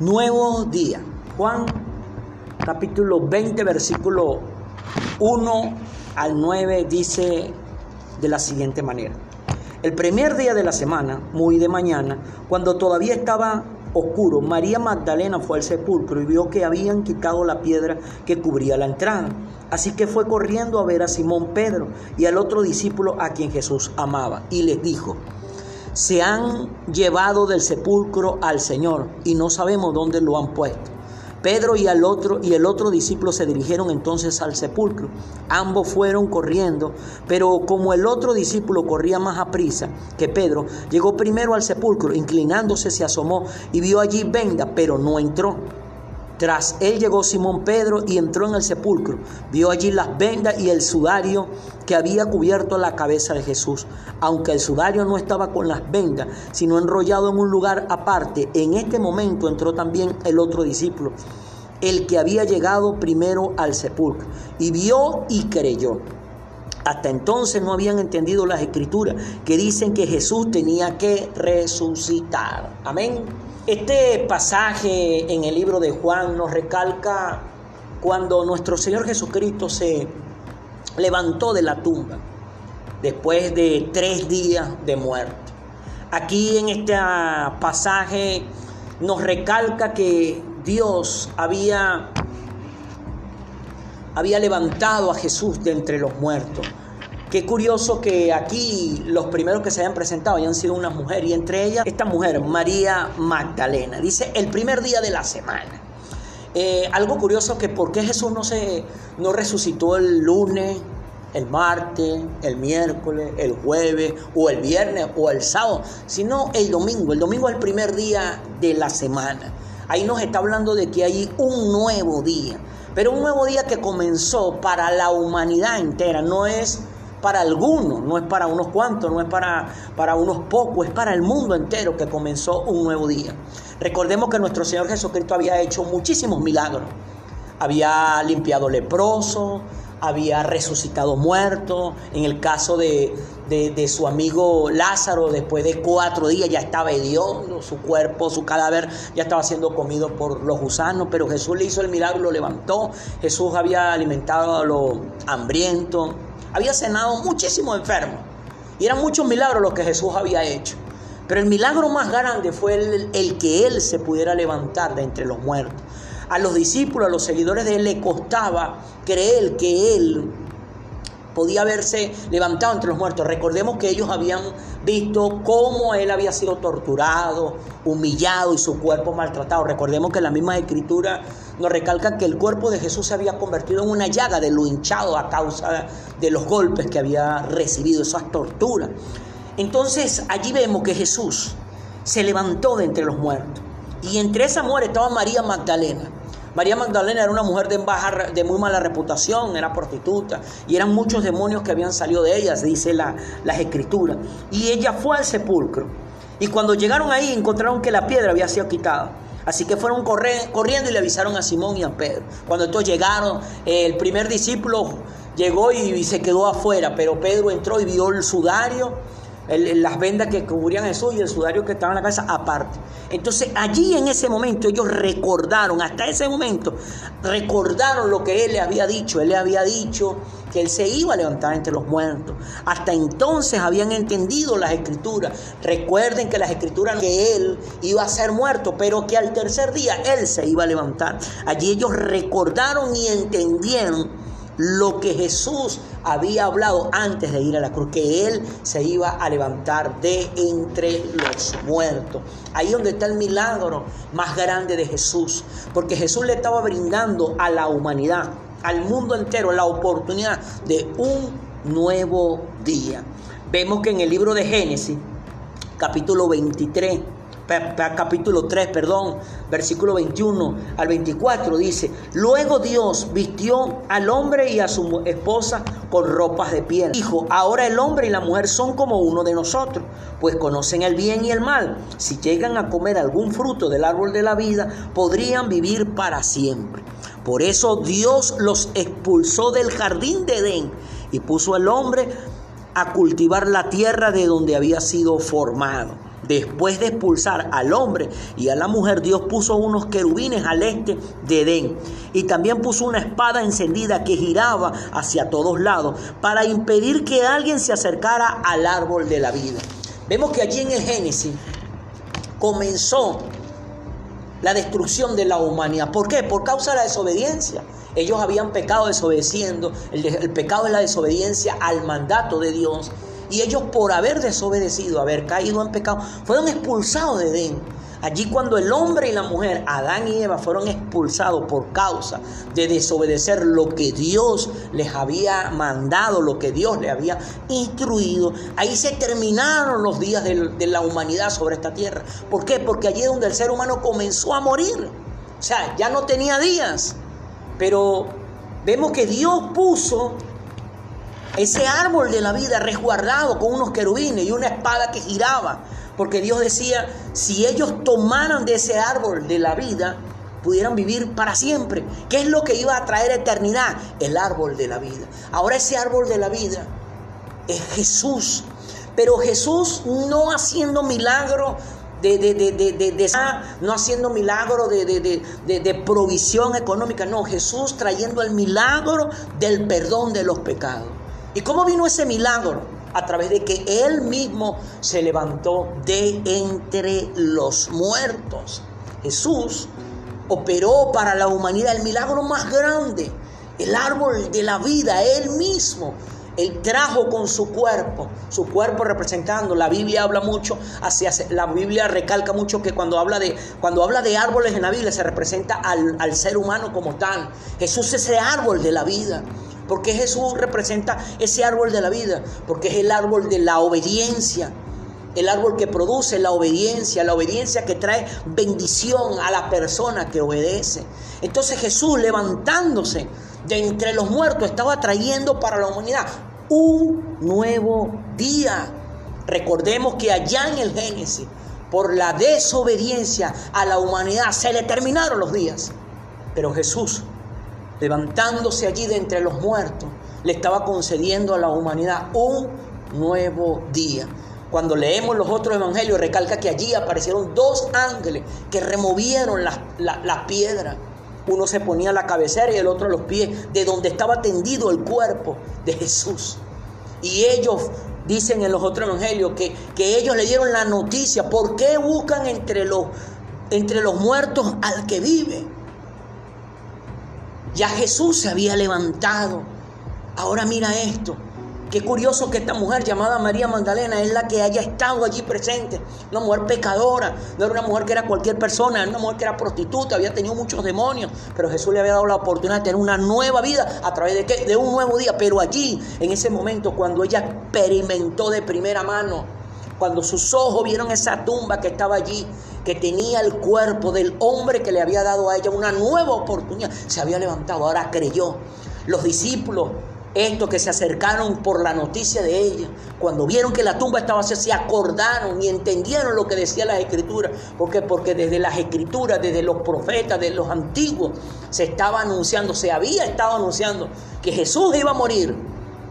Nuevo día. Juan capítulo 20, versículo 1 al 9 dice de la siguiente manera. El primer día de la semana, muy de mañana, cuando todavía estaba oscuro, María Magdalena fue al sepulcro y vio que habían quitado la piedra que cubría la entrada. Así que fue corriendo a ver a Simón Pedro y al otro discípulo a quien Jesús amaba y les dijo, se han llevado del sepulcro al Señor y no sabemos dónde lo han puesto. Pedro y, el otro, y el otro discípulo se dirigieron entonces al sepulcro. Ambos fueron corriendo, pero como el otro discípulo corría más a prisa que Pedro, llegó primero al sepulcro, inclinándose se asomó y vio allí venda, pero no entró. Tras él llegó Simón Pedro y entró en el sepulcro. Vio allí las vendas y el sudario que había cubierto la cabeza de Jesús. Aunque el sudario no estaba con las vendas, sino enrollado en un lugar aparte, en este momento entró también el otro discípulo, el que había llegado primero al sepulcro, y vio y creyó. Hasta entonces no habían entendido las escrituras que dicen que Jesús tenía que resucitar. Amén. Este pasaje en el libro de Juan nos recalca cuando nuestro Señor Jesucristo se levantó de la tumba después de tres días de muerte. Aquí en este pasaje nos recalca que Dios había, había levantado a Jesús de entre los muertos. Qué curioso que aquí los primeros que se hayan presentado hayan sido una mujer y entre ellas esta mujer, María Magdalena. Dice el primer día de la semana. Eh, algo curioso que por qué Jesús no, se, no resucitó el lunes, el martes, el miércoles, el jueves o el viernes o el sábado, sino el domingo. El domingo es el primer día de la semana. Ahí nos está hablando de que hay un nuevo día, pero un nuevo día que comenzó para la humanidad entera, no es para algunos, no es para unos cuantos, no es para, para unos pocos, es para el mundo entero que comenzó un nuevo día. Recordemos que nuestro Señor Jesucristo había hecho muchísimos milagros. Había limpiado leprosos, había resucitado muertos. En el caso de, de, su amigo Lázaro, después de cuatro días ya estaba hediondo, su cuerpo, su cadáver ya estaba siendo comido por los gusanos, pero Jesús le hizo el milagro, lo levantó. Jesús había alimentado a los hambrientos había cenado muchísimos enfermos. Y eran muchos milagros los que Jesús había hecho. Pero el milagro más grande fue el, que Él se pudiera levantar de entre los muertos. A los discípulos, a los seguidores de Él, le costaba creer que Él podía haberse levantado entre los muertos. Recordemos que ellos habían visto cómo él había sido torturado, humillado y su cuerpo maltratado. Recordemos que la misma escritura nos recalca que el cuerpo de Jesús se había convertido en una llaga de lo hinchado a causa de los golpes que había recibido, esas torturas. Entonces allí vemos que Jesús se levantó de entre los muertos. Y entre esa muerte estaba María Magdalena. María Magdalena era una mujer de, de muy mala reputación, era prostituta, y eran muchos demonios que habían salido de ella, dice la, las escrituras. Y ella fue al sepulcro. Y cuando llegaron ahí encontraron que la piedra había sido quitada. Así que fueron corriendo y le avisaron a Simón y a Pedro. Cuando estos llegaron, el primer discípulo llegó y se quedó afuera, pero Pedro entró y vio el sudario las vendas que cubrían eso y el sudario que estaba en la cabeza aparte. Entonces allí en ese momento ellos recordaron, hasta ese momento, recordaron lo que él le había dicho. Él le había dicho que él se iba a levantar entre los muertos. Hasta entonces habían entendido las escrituras. Recuerden que las escrituras que él iba a ser muerto, pero que al tercer día él se iba a levantar. Allí ellos recordaron y entendieron lo que Jesús había hablado antes de ir a la cruz, que Él se iba a levantar de entre los muertos. Ahí donde está el milagro más grande de Jesús, porque Jesús le estaba brindando a la humanidad, al mundo entero, la oportunidad de un nuevo día. Vemos que en el libro de Génesis, capítulo 23, capítulo 3, perdón, versículo 21 al 24 dice, luego Dios vistió al hombre y a su esposa con ropas de piel. Dijo, ahora el hombre y la mujer son como uno de nosotros, pues conocen el bien y el mal. Si llegan a comer algún fruto del árbol de la vida, podrían vivir para siempre. Por eso Dios los expulsó del jardín de Edén y puso al hombre a cultivar la tierra de donde había sido formado. Después de expulsar al hombre y a la mujer, Dios puso unos querubines al este de Edén. Y también puso una espada encendida que giraba hacia todos lados para impedir que alguien se acercara al árbol de la vida. Vemos que allí en el Génesis comenzó la destrucción de la humanidad. ¿Por qué? Por causa de la desobediencia. Ellos habían pecado desobedeciendo. El, pecado es la desobediencia al mandato de Dios. Y ellos por haber desobedecido, haber caído en pecado, fueron expulsados de Edén. Allí cuando el hombre y la mujer, Adán y Eva, fueron expulsados por causa de desobedecer lo que Dios les había mandado, lo que Dios les había instruido, ahí se terminaron los días de, la humanidad sobre esta tierra. ¿Por qué? Porque allí es donde el ser humano comenzó a morir. O sea, ya no tenía días. Pero vemos que Dios puso ese árbol de la vida resguardado con unos querubines y una espada que giraba porque Dios decía, si ellos tomaran de ese árbol de la vida, pudieran vivir para siempre. ¿Qué es lo que iba a traer eternidad? El árbol de la vida. Ahora ese árbol de la vida es Jesús. Pero Jesús no haciendo milagro de, de, de, no haciendo milagro de, provisión económica, no, Jesús trayendo el milagro del perdón de los pecados. ¿Y cómo vino ese milagro? a través de que Él mismo se levantó de entre los muertos. Jesús operó para la humanidad el milagro más grande, el árbol de la vida, Él mismo. Él trajo con su cuerpo, su cuerpo representando. La Biblia habla mucho, hacia, la Biblia recalca mucho que cuando habla de, cuando habla de árboles en la Biblia se representa al, al ser humano como tal. Jesús es ese árbol de la vida. Porque Jesús representa ese árbol de la vida, porque es el árbol de la obediencia, el árbol que produce la obediencia, la obediencia que trae bendición a la persona que obedece. Entonces Jesús levantándose de entre los muertos estaba trayendo para la humanidad un nuevo día. Recordemos que allá en el Génesis, por la desobediencia a la humanidad, se le terminaron los días. Pero Jesús levantándose allí de entre los muertos, le estaba concediendo a la humanidad un nuevo día. Cuando leemos los otros evangelios, recalca que allí aparecieron dos ángeles que removieron la, piedra. Uno se ponía la cabecera y el otro a los pies, de donde estaba tendido el cuerpo de Jesús. Y ellos dicen en los otros evangelios que, que ellos le dieron la noticia. ¿Por qué buscan entre los, entre los muertos al que vive? Ya Jesús se había levantado. Ahora mira esto. Qué curioso que esta mujer llamada María Magdalena es la que haya estado allí presente. Una mujer pecadora. No era una mujer que era cualquier persona. Era una mujer que era prostituta. Había tenido muchos demonios. Pero Jesús le había dado la oportunidad de tener una nueva vida. ¿A través de qué? De un nuevo día. Pero allí, en ese momento, cuando ella experimentó de primera mano. Cuando sus ojos vieron esa tumba que estaba allí que tenía el cuerpo del hombre que le había dado a ella una nueva oportunidad, se había levantado, ahora creyó. Los discípulos, estos que se acercaron por la noticia de ella, cuando vieron que la tumba estaba vacía, se acordaron y entendieron lo que decía las escrituras. ¿Por qué? Porque desde las escrituras, desde los profetas, desde los antiguos, se estaba anunciando, se había estado anunciando que Jesús iba a morir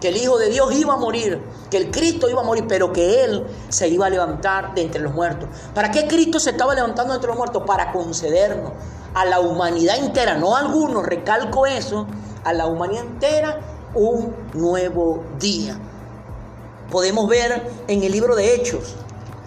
que el Hijo de Dios iba a morir, que el Cristo iba a morir, pero que Él se iba a levantar de entre los muertos. ¿Para qué Cristo se estaba levantando de entre los muertos? Para concedernos a la humanidad entera, no a algunos, recalco eso, a la humanidad entera un nuevo día. Podemos ver en el libro de Hechos,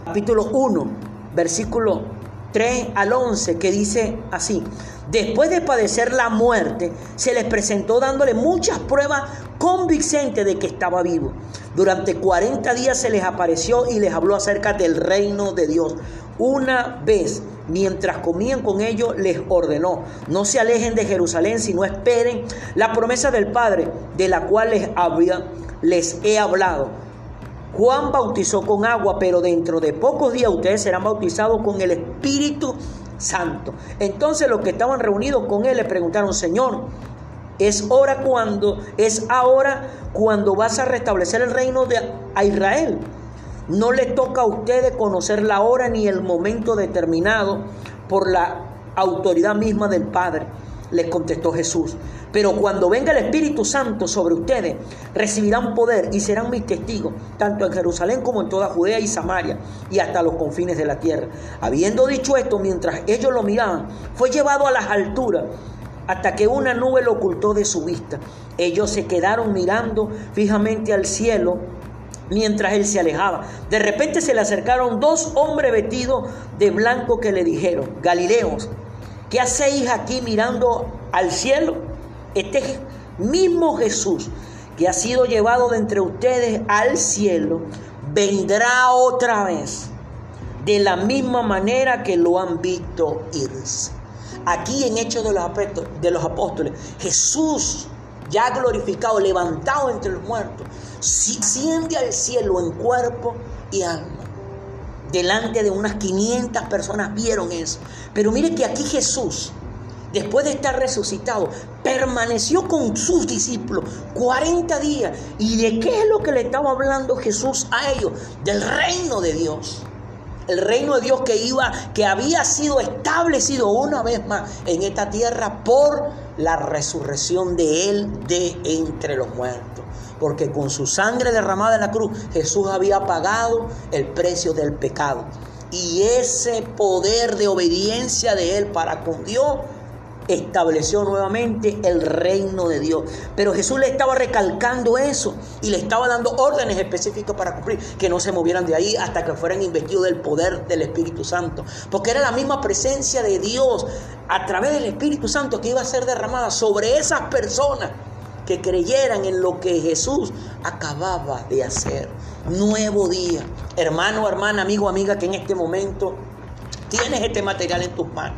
capítulo 1, versículo 3 al 11, que dice así, después de padecer la muerte, se les presentó dándole muchas pruebas convincentes de que estaba vivo. Durante 40 días se les apareció y les habló acerca del reino de Dios. Una vez, mientras comían con ellos, les ordenó, no se alejen de Jerusalén, sino esperen la promesa del Padre, de la cual les, había, les he hablado Juan bautizó con agua, pero dentro de pocos días ustedes serán bautizados con el Espíritu Santo. Entonces los que estaban reunidos con él le preguntaron, Señor, es hora cuando, es ahora cuando vas a restablecer el reino de a Israel. No le toca a ustedes conocer la hora ni el momento determinado por la autoridad misma del Padre. Les contestó Jesús. Pero cuando venga el Espíritu Santo sobre ustedes, recibirán poder y serán mis testigos, tanto en Jerusalén como en toda Judea y Samaria y hasta los confines de la tierra. Habiendo dicho esto, mientras ellos lo miraban, fue llevado a las alturas hasta que una nube lo ocultó de su vista. Ellos se quedaron mirando fijamente al cielo mientras él se alejaba. De repente se le acercaron dos hombres vestidos de blanco que le dijeron, Galileos, ¿qué hacéis aquí mirando al cielo? Este mismo Jesús que ha sido llevado de entre ustedes al cielo, vendrá otra vez de la misma manera que lo han visto irse. Aquí en Hechos de los, Apóstoles, Jesús ya glorificado, levantado entre los muertos, asciende al cielo en cuerpo y alma. Delante de unas 500 personas vieron eso. Pero mire que aquí Jesús después de estar resucitado, permaneció con sus discípulos 40 días. ¿Y de qué es lo que le estaba hablando Jesús a ellos? Del reino de Dios. El reino de Dios que iba, que había sido establecido una vez más en esta tierra por la resurrección de Él de entre los muertos. Porque con su sangre derramada en la cruz, Jesús había pagado el precio del pecado. Y ese poder de obediencia de Él para con Dios estableció nuevamente el reino de Dios. Pero Jesús le estaba recalcando eso y le estaba dando órdenes específicas para cumplir, que no se movieran de ahí hasta que fueran investidos del poder del Espíritu Santo. Porque era la misma presencia de Dios a través del Espíritu Santo que iba a ser derramada sobre esas personas que creyeran en lo que Jesús acababa de hacer. Nuevo día. Hermano, hermana, amigo, amiga, que en este momento tienes este material en tus manos.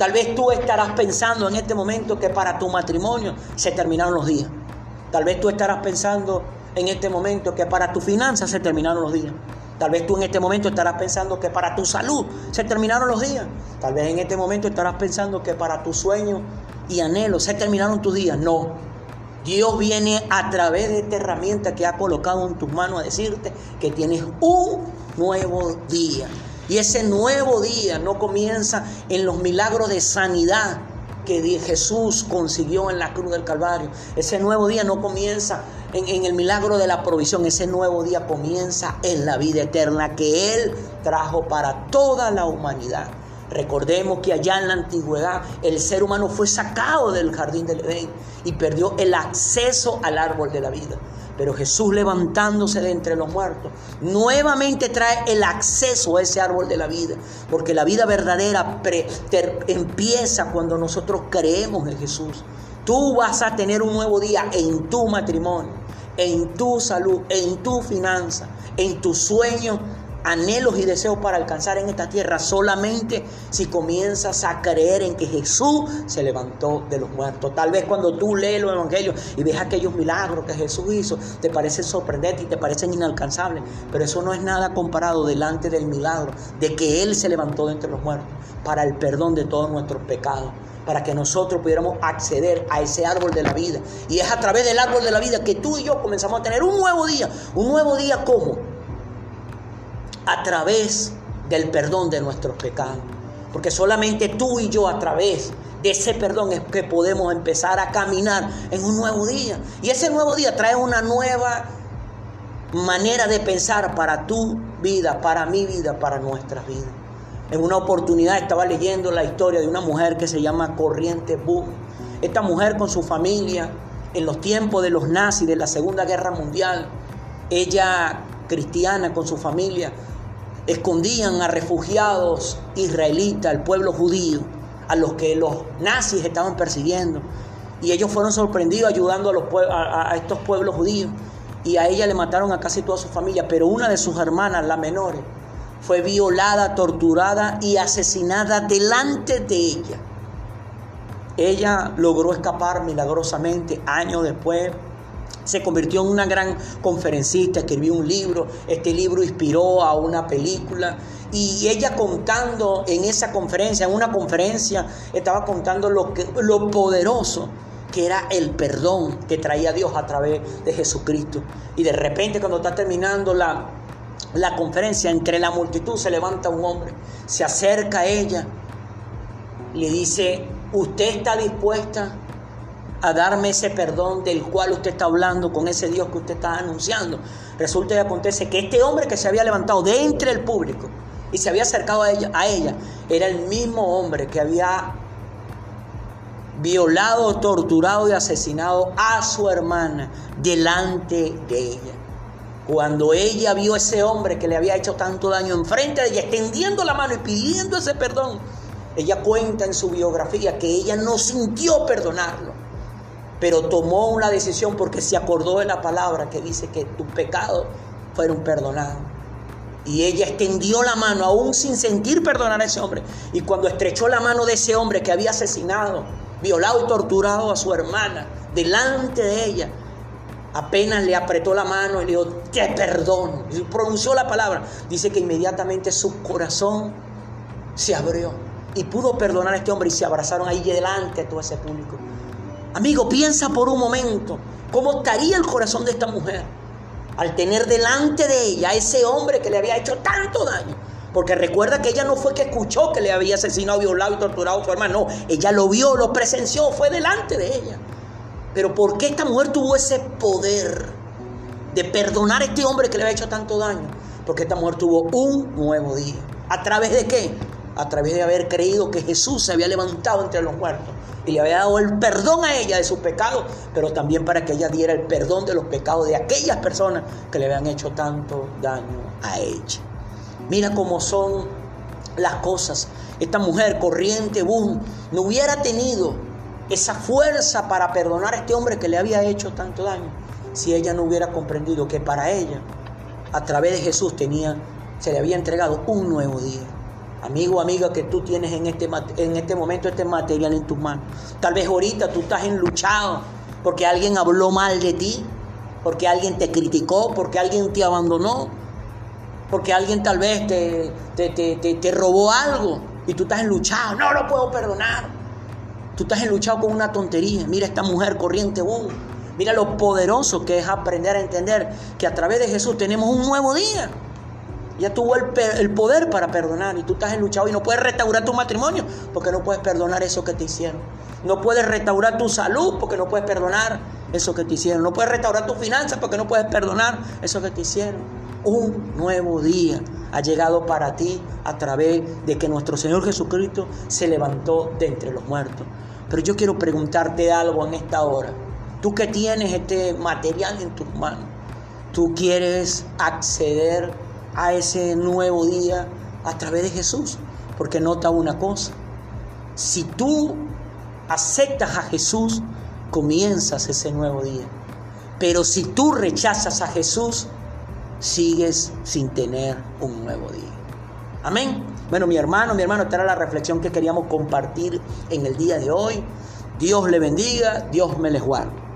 Tal vez tú estarás pensando en este momento que para tu matrimonio se terminaron los días. Tal vez tú estarás pensando en este momento que para tu finanzas se terminaron los días. Tal vez tú en este momento estarás pensando que para tu salud se terminaron los días. Tal vez en este momento estarás pensando que para tu sueño y anhelo se terminaron tus días. No. Dios viene a través de esta herramienta que ha colocado en tus manos a decirte que tienes un nuevo día. Y ese nuevo día no comienza en los milagros de sanidad que Jesús consiguió en la cruz del Calvario. Ese nuevo día no comienza en, el milagro de la provisión. Ese nuevo día comienza en la vida eterna que Él trajo para toda la humanidad. Recordemos que allá en la antigüedad el ser humano fue sacado del jardín del Edén y perdió el acceso al árbol de la vida. Pero Jesús levantándose de entre los muertos, nuevamente trae el acceso a ese árbol de la vida. Porque la vida verdadera empieza cuando nosotros creemos en Jesús. Tú vas a tener un nuevo día en tu matrimonio, en tu salud, en tu finanza, en tu sueño anhelos y deseos para alcanzar en esta tierra solamente si comienzas a creer en que Jesús se levantó de los muertos. Tal vez cuando tú lees los evangelios y ves aquellos milagros que Jesús hizo, te parecen sorprendentes y te parecen inalcanzables, pero eso no es nada comparado delante del milagro de que Él se levantó de entre los muertos para el perdón de todos nuestros pecados para que nosotros pudiéramos acceder a ese árbol de la vida. Y es a través del árbol de la vida que tú y yo comenzamos a tener un nuevo día. ¿Un nuevo día cómo? A través del perdón de nuestros pecados. Porque solamente tú y yo a través de ese perdón es que podemos empezar a caminar en un nuevo día. Y ese nuevo día trae una nueva manera de pensar para tu vida, para mi vida, para nuestras vidas. En una oportunidad estaba leyendo la historia de una mujer que se llama Corriente Boom. Esta mujer con su familia, en los tiempos de los nazis, de la Segunda Guerra Mundial, ella cristiana con su familia, escondían a refugiados israelitas, al pueblo judío, a los que los nazis estaban persiguiendo. Y ellos fueron sorprendidos ayudando a, a, estos pueblos judíos. Y a ella le mataron a casi toda su familia, pero una de sus hermanas, la menor, fue violada, torturada y asesinada delante de ella. Ella logró escapar milagrosamente años después se convirtió en una gran conferencista, escribió un libro, este libro inspiró a una película y ella contando en esa conferencia, en una conferencia, estaba contando lo, que, lo poderoso que era el perdón que traía Dios a través de Jesucristo. Y de repente cuando está terminando la, la conferencia, entre la multitud se levanta un hombre, se acerca a ella, le dice, ¿usted está dispuesta a darme ese perdón del cual usted está hablando con ese Dios que usted está anunciando. Resulta y acontece que este hombre que se había levantado de entre el público y se había acercado a ella, a ella era el mismo hombre que había violado, torturado y asesinado a su hermana delante de ella. Cuando ella vio a ese hombre que le había hecho tanto daño enfrente de ella, extendiendo la mano y pidiendo ese perdón, ella cuenta en su biografía que ella no sintió perdonarlo, pero tomó una decisión porque se acordó de la palabra que dice que tus pecados fueron perdonados. Y ella extendió la mano aún sin sentir perdonar a ese hombre. Y cuando estrechó la mano de ese hombre que había asesinado, violado torturado a su hermana delante de ella, apenas le apretó la mano y le dijo, te perdono. Y pronunció la palabra. Dice que inmediatamente su corazón se abrió y pudo perdonar a este hombre y se abrazaron ahí delante de todo ese público. Amigo, piensa por un momento cómo estaría el corazón de esta mujer al tener delante de ella a ese hombre que le había hecho tanto daño. Porque recuerda que ella no fue que escuchó que le había asesinado, violado y torturado a su hermano. No, ella lo vio, lo presenció, fue delante de ella. Pero ¿por qué esta mujer tuvo ese poder de perdonar a este hombre que le había hecho tanto daño? Porque esta mujer tuvo un nuevo día. ¿A través de qué? A través de haber creído que Jesús se había levantado entre los muertos y le había dado el perdón a ella de sus pecados, pero también para que ella diera el perdón de los pecados de aquellas personas que le habían hecho tanto daño a ella. Mira cómo son las cosas. Esta mujer corriente, boom, no hubiera tenido esa fuerza para perdonar a este hombre que le había hecho tanto daño si ella no hubiera comprendido que para ella, a través de Jesús, tenía, se le había entregado un nuevo día. Amigo, amiga, que tú tienes en este, en este momento este material en tus manos. Tal vez ahorita tú estás enluchado porque alguien habló mal de ti, porque alguien te criticó, porque alguien te abandonó, porque alguien tal vez te, te, robó algo y tú estás enluchado. No lo puedo perdonar. Tú estás enluchado con una tontería. Mira esta mujer corriente, boom. Mira lo poderoso que es aprender a entender que a través de Jesús tenemos un nuevo día. Ya tuvo el, poder para perdonar y tú estás enluchado y no puedes restaurar tu matrimonio porque no puedes perdonar eso que te hicieron. No puedes restaurar tu salud porque no puedes perdonar eso que te hicieron. No puedes restaurar tus finanzas porque no puedes perdonar eso que te hicieron. Un nuevo día ha llegado para ti a través de que nuestro Señor Jesucristo se levantó de entre los muertos. Pero yo quiero preguntarte algo en esta hora. Tú que tienes este material en tus manos, tú quieres acceder a ese nuevo día a través de Jesús. Porque nota una cosa, si tú aceptas a Jesús, comienzas ese nuevo día. Pero si tú rechazas a Jesús, sigues sin tener un nuevo día. Amén. Bueno, mi hermano, mi hermano, esta era la reflexión que queríamos compartir en el día de hoy. Dios le bendiga, Dios me les guarde.